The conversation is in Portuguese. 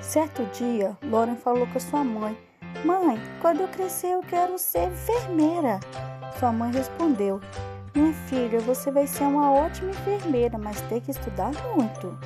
Certo dia, Lauren falou com sua mãe: Mãe, quando eu crescer eu quero ser enfermeira. Sua mãe respondeu: Minha filha, você vai ser uma ótima enfermeira, mas tem que estudar muito.